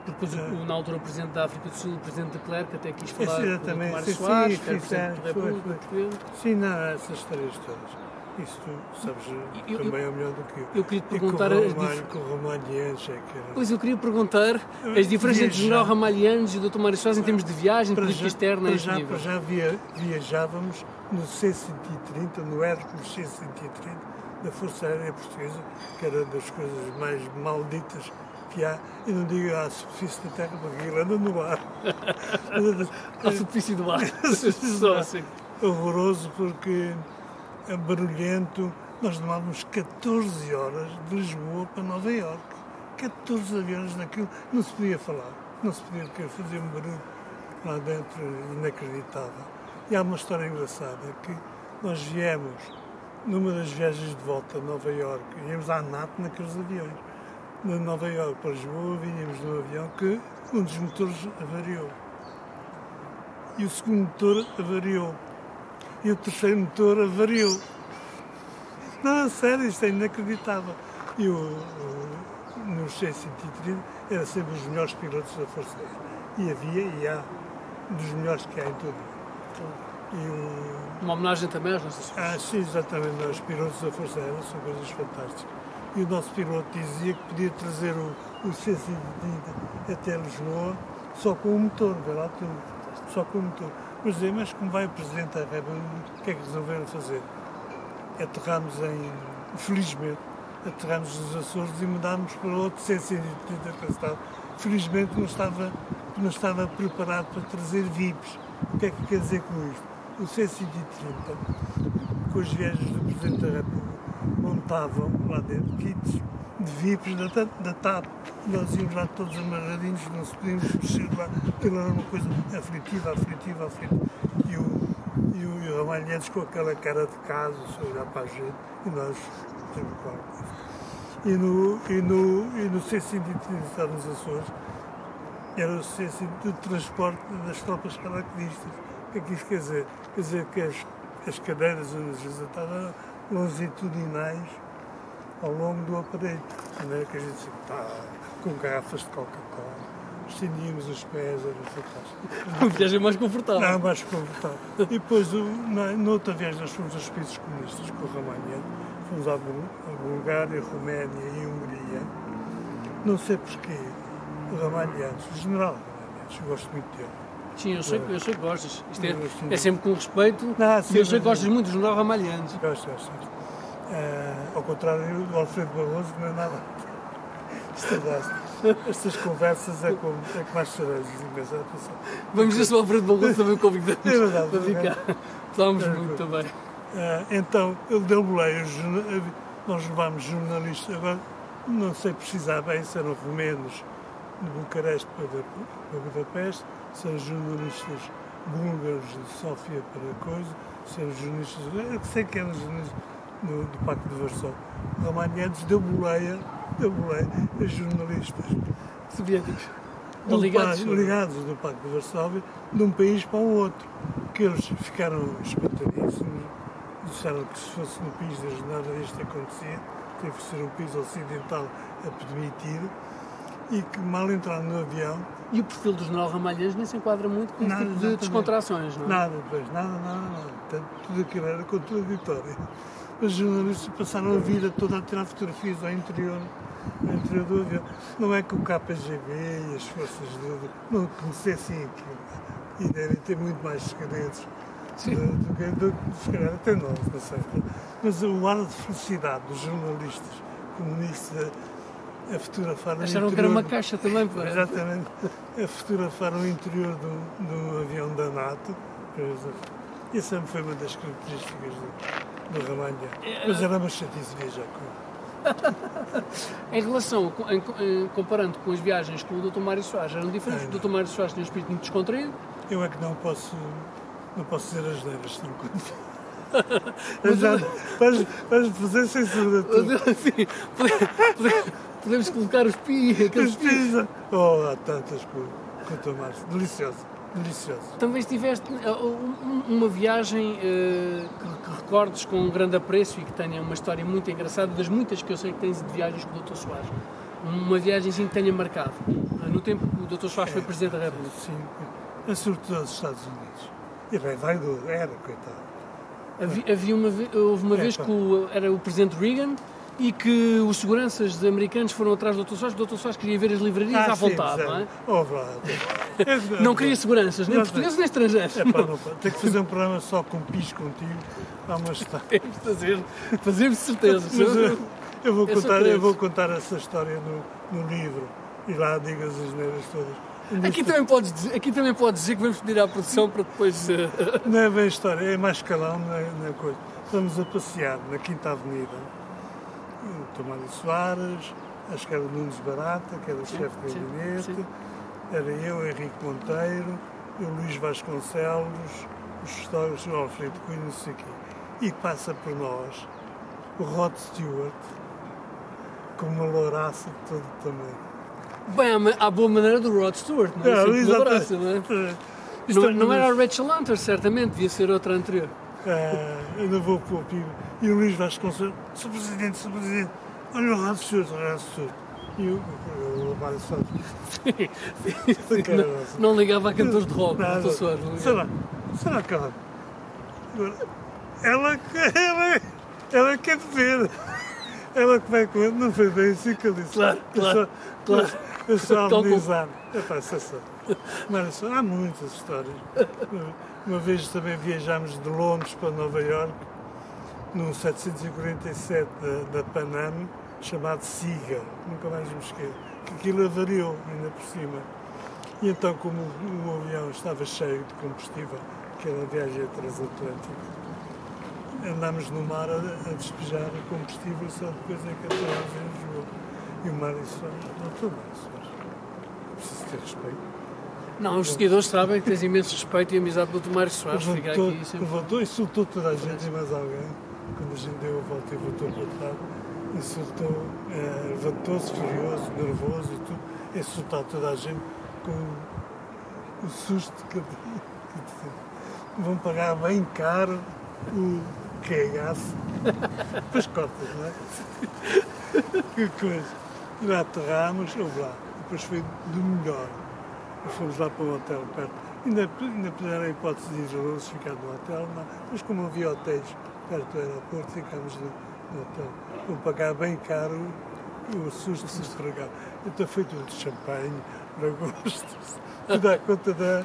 Speaker 1: Depois, o, na altura, o Presidente da África do Sul, o Presidente de Klerk, até quis falar
Speaker 2: Esse,
Speaker 1: com o Mário
Speaker 2: sim,
Speaker 1: Soares,
Speaker 2: sim,
Speaker 1: que era
Speaker 2: sim,
Speaker 1: Presidente da
Speaker 2: foi,
Speaker 1: República
Speaker 2: foi.
Speaker 1: Portuguesa.
Speaker 2: Sim, não, essas histórias todas. Isso tu sabes
Speaker 1: Eu- eu-
Speaker 2: também é melhor do que eu.
Speaker 1: Eu queria te
Speaker 2: E com o
Speaker 1: perguntar as
Speaker 2: Romário,
Speaker 1: dif-
Speaker 2: com o Romalhianos, é que era...
Speaker 1: Pois eu queria perguntar as diferenças entre o. General Ramalhianos e o Dr. Mário Soares em termos de viagem,
Speaker 2: Para
Speaker 1: política
Speaker 2: já,
Speaker 1: externa
Speaker 2: para
Speaker 1: este
Speaker 2: já, para já via, viajávamos no C-130, no Hércules C-130 da Força Aérea Portuguesa, que era das coisas mais malditas que há. E não digo à superfície da Terra, porque ele anda no ar.
Speaker 1: À superfície do ar. Só assim.
Speaker 2: horroroso porque barulhento. Nós demorávamos 14 horas de Lisboa para Nova Iorque. 14 aviões naquilo. Não se podia falar. Não se podia porque fazia um barulho lá dentro inacreditável. E há uma história engraçada que nós viemos numa das viagens de volta a Nova Iorque, íamos à NAT naqueles aviões. De Nova Iorque para Lisboa, vinhamos num avião que um dos motores avariou. E o segundo motor avariou. E o terceiro motor avariou. Não, sério, isto é inacreditável. E o, o, no C-130 era sempre os melhores pilotos da Força Aérea. E havia e há dos melhores que há em todo o. E o,
Speaker 1: Uma homenagem também às nossas
Speaker 2: ah, sim, exatamente. Os pilotos da Força Aérea são coisas fantásticas. E o nosso piloto dizia que podia trazer o, o C-130 até Lisboa só com o motor, vê lá tudo. Só com o motor. Mas mas como vai o Presidente da República, o que é que resolveram fazer? Aterramos em, felizmente, aterramos nos Açores e mudámos para outro C-130 que. Felizmente não estava, não estava preparado para trazer VIPs. O que é que quer dizer com isto? O C-130 com as viagens do Presidente da República, montavam lá dentro kits de VIPs da, da TAP. Nós íamos lá todos amarradinhos, não se podíamos mexer lá. Aquilo era uma coisa aflitiva, aflitiva, aflitiva. E o, e o, e o com aquela cara de caso, a olhar para a gente, e nós temos claro. E no, e no, e no C-130 nos Açores, era o C-130 de transporte das tropas paraquedistas. O que é que isto quer dizer? Quer dizer que as, as cadeiras onde estavam longitudinais ao longo do aparelho. De maneira que a gente está com garrafas de Coca-Cola, estendíamos os pés, era fantástico.
Speaker 1: Uma viagem mais confortável.
Speaker 2: Não, mais confortável. E depois, na, noutra viagem, nós fomos aos países comunistas com o Ramanha. Fomos à Bulgária, Roménia e Hungria. Não sei porquê. O Ramalhianos, o general Ramalhianos, eu gosto muito dele.
Speaker 1: Sim, eu sei, eu sei que gostas. Isto é, é sempre com respeito.
Speaker 2: Não,
Speaker 1: sim, eu sei que gostas muito do general Ramalhianos.
Speaker 2: Gosto, gosto. Uh, ao contrário do Alfredo Barroso, não é nada. É Estas conversas é como, é como as cerejas.
Speaker 1: Vamos ver se o Alfredo Barroso também convidamos
Speaker 2: é verdade,
Speaker 1: para ficar. Falámos muito também.
Speaker 2: Uh, então, ele deu boleia, nós levámos jornalistas, agora não sei precisar bem se eram romenos de Bucareste para, Budapeste, se eram jornalistas búlgaros de Sófia para coisa, se eram jornalistas, eu sei que eram jornalistas do, do Pacto de Varsóvia. Romanietes deu boleia, deu boleia a jornalistas
Speaker 1: soviéticos
Speaker 2: do
Speaker 1: ligados,
Speaker 2: ligados do Pacto de Varsóvia de um país para o outro, que eles ficaram espantadíssimos, disseram que se fosse no país deles nada disto acontecia, teve que ser um país ocidental a permitir, e que mal entraram no avião.
Speaker 1: E o perfil do general Ramalhães nem se enquadra muito com nada, tipo de descontrações, não é?
Speaker 2: Nada, pois, nada, nada, nada. Portanto, tudo aquilo era contraditório. Os jornalistas passaram a vida toda a tirar fotografias ao interior, ao interior do avião. Não é que o KGB e as forças do, não conhecessem aquilo. E devem ter muito mais segredos Sim. do que, do, se calhar, até nós, não sei. Mas o ar de felicidade dos jornalistas comunistas a fotografar
Speaker 1: Acharam que era uma caixa também, pô.
Speaker 2: Exatamente. A fotografar o interior do, do avião da NATO. E sempre foi uma das características do, Mas era uma chatice viajar com
Speaker 1: Em relação, em, comparando com as viagens com o Dr. Mário Soares, eram diferentes? É, o Dr. Mário Soares tinha um espírito muito descontraído?
Speaker 2: Eu é que não posso, não posso dizer as neiras, não conto. Mas, vais, vais fazer censura tudo.
Speaker 1: Sim, podemos colocar os pi,
Speaker 2: aqueles pis. Oh, há tantas coisas. Quanto mais. Delicioso. Delicioso.
Speaker 1: Também estiveste uh, uma viagem uh, que, que, recordes com um grande apreço e que tenha uma história muito engraçada, das muitas que eu sei que tens de viagens com o Dr. Soares. Uma viagem assim que tenha marcado. Uh, no tempo que o Dr. Soares é, foi Presidente da República.
Speaker 2: Sim, a sobretudo aos Estados Unidos. E bem, vai do. Era, coitado.
Speaker 1: Havia, havia uma, houve uma é, vez que o, era o Presidente Reagan e que os seguranças americanos foram atrás do Dr. Soares, o Dr. Soares queria ver as livrarias
Speaker 2: ah,
Speaker 1: à vontade,
Speaker 2: sim,
Speaker 1: não é?
Speaker 2: Oh,
Speaker 1: não queria seguranças, nem portugueses nem estrangeiros.
Speaker 2: É, pá, não, pá. Tem que fazer um programa só com pis contigo. Há uma.
Speaker 1: Temos de fazer, fazemos certeza.
Speaker 2: Mas eu, eu, vou contar, eu vou contar essa história no, no livro e lá digas as neiras todas.
Speaker 1: Aqui também, podes dizer, aqui também podes dizer que vamos pedir à produção para depois. Uh...
Speaker 2: Não é bem história, é mais calão, não é, não é coisa. Estamos a passear na Quinta Avenida Tomário Soares, acho que era o Nunes Barata, que era o chefe de gabinete, era eu, Henrique Monteiro, o Luís Vasconcelos, os históricos, o Alfredo Cunha, não sei o quê. E passa por nós o Rod Stewart, com uma louraça de todo o tamanho.
Speaker 1: Bem, à boa maneira do Rod Stewart, não é?
Speaker 2: Não,
Speaker 1: louraça, não, é? não, não era a Rachel Hunter, certamente, devia ser outra anterior.
Speaker 2: Uh, ainda vou pôr. E o Luís Vasconcelos, Sr. Presidente, Sr. Presidente, olha o rato surdo, o rato surdo. E o, o, Mário Santos.
Speaker 1: Não, não ligava a cantores de rock, não Soares.
Speaker 2: Será? Será que ela. Ela, ela, ela quer ver. Ela que vai com ele, não foi bem assim que eu disse.
Speaker 1: Claro, claro. claro.
Speaker 2: Eu sou amenizado. É pá, Mas há muitas histórias. Uma vez também viajámos de Londres para Nova York num 747 da, da Panam chamado Siga, nunca mais me esqueço, que aquilo avariou ainda por cima. E então, como o, o avião estava cheio de combustível, que era uma viagem transatlântica, andámos no mar a, a despejar o combustível só depois é que aterramos em Lisboa. E o mar disse, não estou mais, preciso ter respeito.
Speaker 1: Não, os seguidores sabem que tens imenso respeito e amizade pelo Tomário Soares. Fica aqui
Speaker 2: sempre... Levantou, insultou toda a gente e mais alguém. Quando a gente deu a volta e voltou para o lado. insultou, eh, levantou-se furioso, nervoso e tudo, insultar toda a gente com o susto que Vão pagar bem caro o cagaço. Depois cortas, não é? Que coisa. Já aterramos, ou lá. Depois foi do melhor. Fomos lá para o hotel perto. Ainda, ainda puderam a hipótese de ir a ficar no hotel, mas como havia hotéis perto do aeroporto, ficámos no, no hotel. Vão pagar bem caro o susto de estragar. Então foi tudo de champanhe, lagosta, tudo à conta da,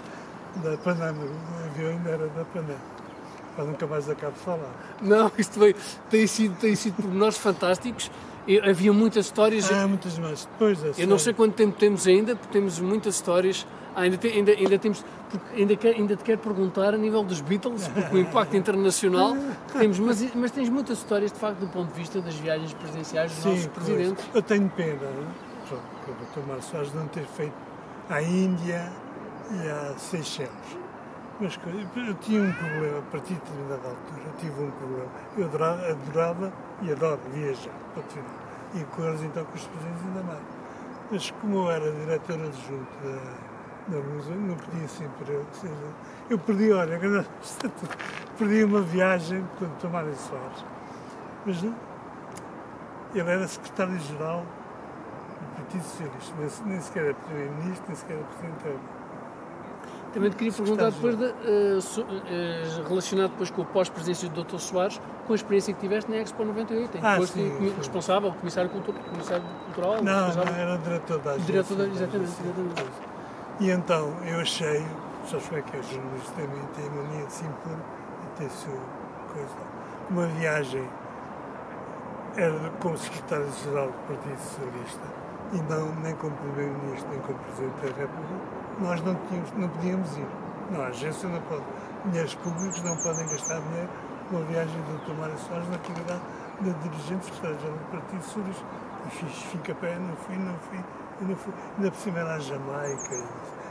Speaker 2: da Panama. O avião ainda era da Panama. Para nunca mais acabo de falar.
Speaker 1: Não, isto foi, tem sido, tem sido pormenores fantásticos. E havia muitas histórias.
Speaker 2: Ah, muitas mais. Depois,
Speaker 1: Eu não sei quanto tempo temos ainda, porque temos muitas histórias. Ah, ainda, te, ainda, ainda temos. Ainda, quer, ainda te quero perguntar a nível dos Beatles, porque o impacto internacional temos, mas, mas tens muitas histórias de facto do ponto de vista das viagens presidenciais dos
Speaker 2: Sim,
Speaker 1: nossos presidentes.
Speaker 2: Pois. Eu tenho pena, Pronto, o Dr. Soares não ter feito à Índia e a Seychelles. Mas eu tinha um problema, a partir de determinada altura, eu tive um problema. Eu adorava, adorava e adoro viajar, ponto final. E com eles, então, com os presidentes, ainda mais. Mas como eu era diretor adjunto da, da Lusa, não podia sempre eu. Seja, eu perdi, olha, perdi uma viagem com o Dr. Mário Soares. Mas ele era secretário-geral do Partido Socialista, nem sequer era primeiro-ministro, nem sequer era presidente da
Speaker 1: também te queria perguntar depois, de, uh, so, uh, relacionado depois com o pós-presidência do Dr. Soares, com a experiência que tiveste na Expo 98, em que
Speaker 2: ah,
Speaker 1: foste
Speaker 2: sim,
Speaker 1: responsável, comissário, cultura, comissário cultural?
Speaker 2: Não, não, era diretor da agência.
Speaker 1: Diretor da, exatamente, exatamente.
Speaker 2: E então eu achei, como é que é, os jornalistas também têm mania de se impor e ter sua coisa. Uma viagem era como secretário-geral do Partido Socialista e não nem como primeiro-ministro, nem como presidente da República nós não, tínhamos, não podíamos ir. Não, a agência não pode. Dinheiros públicos não podem gastar dinheiro com a viagem do Dr. Mário Soares na qualidade de dirigente secretário-geral do Partido Socialista. E fiz, fica pé, não fui, não fui, não fui. Ainda por cima era a Jamaica,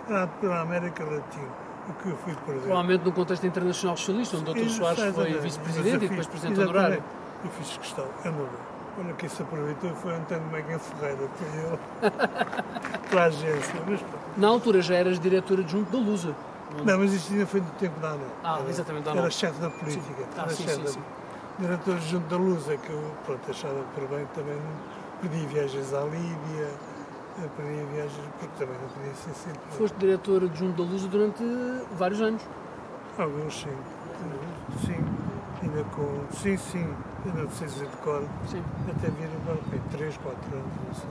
Speaker 2: era para a América Latina o que eu fui perder.
Speaker 1: Provavelmente no contexto internacional socialista, onde o Dr. Soares foi vice-presidente e depois presidente honorário.
Speaker 2: Eu fiz questão, eu não vou. Olha, quem se aproveitou foi António Maguinho Ferreira, foi ele, para a agência. Mas,
Speaker 1: Na altura já eras diretora adjunto da Lusa.
Speaker 2: Não, mas isto ainda foi do tempo da ANA.
Speaker 1: Ah, era, exatamente, da
Speaker 2: ANA. Era chefe da política.
Speaker 1: Sim. Ah,
Speaker 2: era
Speaker 1: sim,
Speaker 2: chefe
Speaker 1: sim,
Speaker 2: da...
Speaker 1: sim.
Speaker 2: Diretor adjunto da Lusa, que eu pronto, achava por bem também. Pedi viagens à Líbia, pedi viagens, porque também não podia ser sempre.
Speaker 1: Foste diretor adjunto da Lusa durante vários anos.
Speaker 2: Alguns, sim. Sim, ainda com. Sim, sim, ainda não sei dizer de cor.
Speaker 1: Sim.
Speaker 2: Até vir agora, bem, 3, 4 anos, não sei.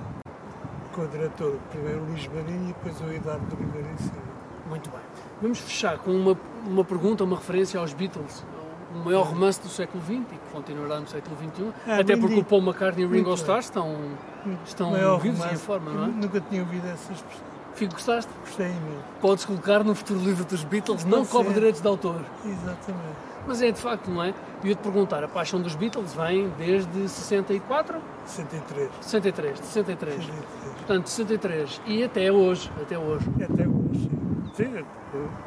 Speaker 2: Com o diretor, primeiro o Luís Marinho e depois o Eduardo de Oliveira em cima.
Speaker 1: Muito bem. Vamos fechar com uma, uma pergunta, uma referência aos Beatles. O maior romance do século XX e que continuará no século XXI,
Speaker 2: Ah,
Speaker 1: até
Speaker 2: bem
Speaker 1: porque o Paul McCartney e o Ringo Starr estão, estão vivos e em forma, não é?
Speaker 2: Nunca tinha ouvido essa expressão.
Speaker 1: Fico, gostaste?
Speaker 2: Gostei imenso.
Speaker 1: Podes colocar no futuro livro dos Beatles, não
Speaker 2: Pode
Speaker 1: cobre direitos de autor.
Speaker 2: Exatamente.
Speaker 1: Mas é de facto, não é? E eu te perguntar, a paixão dos Beatles vem desde 64?
Speaker 2: 63.
Speaker 1: 63, de 63.
Speaker 2: 63.
Speaker 1: Portanto, 63 e até hoje, até hoje.
Speaker 2: E até hoje. Sim,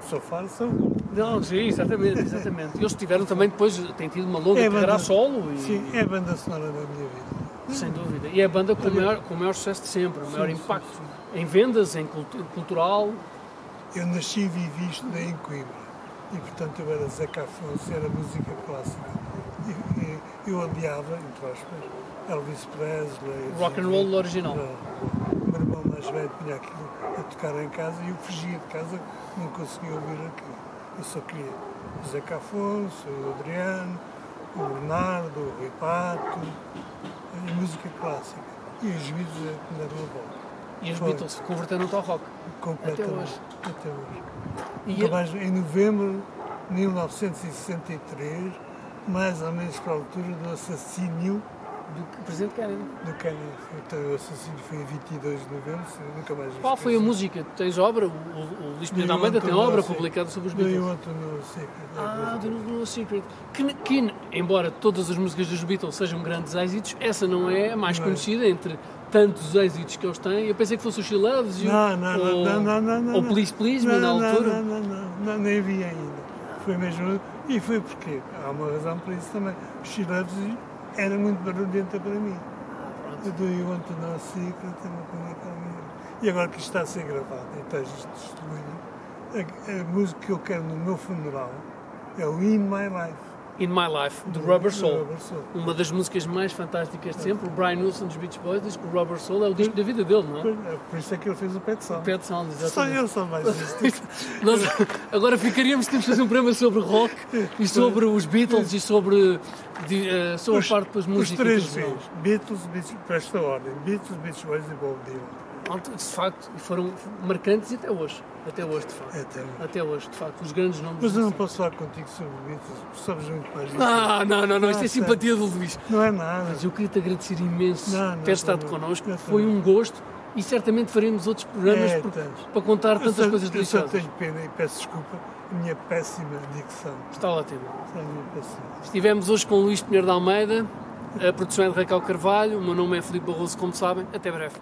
Speaker 2: sou fã, sou.
Speaker 1: Não, sim, exatamente, exatamente. Eles tiveram também depois, têm tido uma longa
Speaker 2: É
Speaker 1: carreira solo e,
Speaker 2: Sim, é a banda sonora da minha vida.
Speaker 1: sem dúvida. E é a banda com o maior, com o maior sucesso de sempre, o maior
Speaker 2: Sim,
Speaker 1: impacto em vendas, em cultu- cultural.
Speaker 2: Eu nasci e vivi estudei em Coimbra. E, portanto, eu era Zeca Afonso, era música clássica. E, e eu odiava, entre aspas, Elvis Presley.
Speaker 1: Rock and roll original.
Speaker 2: O meu irmão mais velho tinha aquilo a tocar em casa e eu fugia de casa, não conseguia ouvir aquilo. Eu só queria o Zeca Afonso, o Adriano, o Bernardo, o Rui Pato, e música clássica. E os Beatles é que me deram a volta.
Speaker 1: E os. Beatles converteram-te ao rock.
Speaker 2: Completamente.
Speaker 1: Até hoje.
Speaker 2: Até hoje.
Speaker 1: E
Speaker 2: em novembro de 1963, mais ou menos para a altura do assassínio
Speaker 1: do Presidente Kennedy.
Speaker 2: do Kennedy. Então, o assassínio foi em 22 de novembro, se- nunca mais
Speaker 1: Qual foi a música? Tu tens obra? O, o, o Luís
Speaker 2: Do
Speaker 1: Almeida tem
Speaker 2: You
Speaker 1: obra publicada sobre os
Speaker 2: Do You
Speaker 1: Beatles.
Speaker 2: Want to Know Secret?
Speaker 1: Ah, do No Secret. Que, que, embora todas as músicas dos Beatles sejam grandes êxitos, essa não é a mais
Speaker 2: é.
Speaker 1: conhecida entre tantos êxitos que eles têm. Eu pensei que fosse o She Loves You
Speaker 2: Não, não,
Speaker 1: ou,
Speaker 2: não, não, não, não.
Speaker 1: ou. Please Please Me
Speaker 2: não,
Speaker 1: na
Speaker 2: não,
Speaker 1: altura.
Speaker 2: Não, não, não, não, nem vi ainda. Foi mesmo. E foi porque há uma razão para isso também. O She Loves You era muito barulhenta para mim. Do You Want to Know a Secret é uma coisa que é E agora que isto está a ser gravado e está isto distribuído, a, a música que eu quero no meu funeral é o In My Life.
Speaker 1: In My Life, do Rubber Soul. Uma das músicas mais fantásticas de sempre. O Brian Wilson dos Beach Boys diz que o Rubber Soul é o disco da vida dele, não é?
Speaker 2: Pois, é, Por isso é que ele fez o Pet Sound.
Speaker 1: Pet Sound,
Speaker 2: Só
Speaker 1: exatamente.
Speaker 2: eu sou mais.
Speaker 1: Nós agora ficaríamos, temos de fazer um programa sobre rock e sobre os Beatles e sobre, de, eh, sobre a parte das
Speaker 2: Os
Speaker 1: músicas.
Speaker 2: três
Speaker 1: internacional.
Speaker 2: Bs. Beatles, Beach, para esta ordem. Beatles, Beach Boys e Bob Dylan.
Speaker 1: De facto, e foram marcantes até hoje. Até hoje, de facto.
Speaker 2: É até hoje.
Speaker 1: Até hoje, de facto. Os grandes nomes.
Speaker 2: Mas eu não posso falar contigo sobre Beatles, sabes muito mais disso.
Speaker 1: Ah, não, não, não. Isto é
Speaker 2: Ah,
Speaker 1: simpatia do Luís.
Speaker 2: Não é nada.
Speaker 1: Mas eu queria te agradecer imenso
Speaker 2: Não, não,
Speaker 1: ter estado connosco.
Speaker 2: Não, foi
Speaker 1: um gosto e certamente faremos outros programas
Speaker 2: É,
Speaker 1: por- para contar tantas
Speaker 2: só,
Speaker 1: coisas
Speaker 2: eu só
Speaker 1: deliciosas.
Speaker 2: tenho pena e peço desculpa a minha péssima dicção.
Speaker 1: Está ótimo.
Speaker 2: Está a minha péssima.
Speaker 1: Estivemos hoje com o Luís Pinheiro de Almeida, a produção é de Raquel Carvalho, o meu nome é Filipe Barroso, como sabem. Até breve.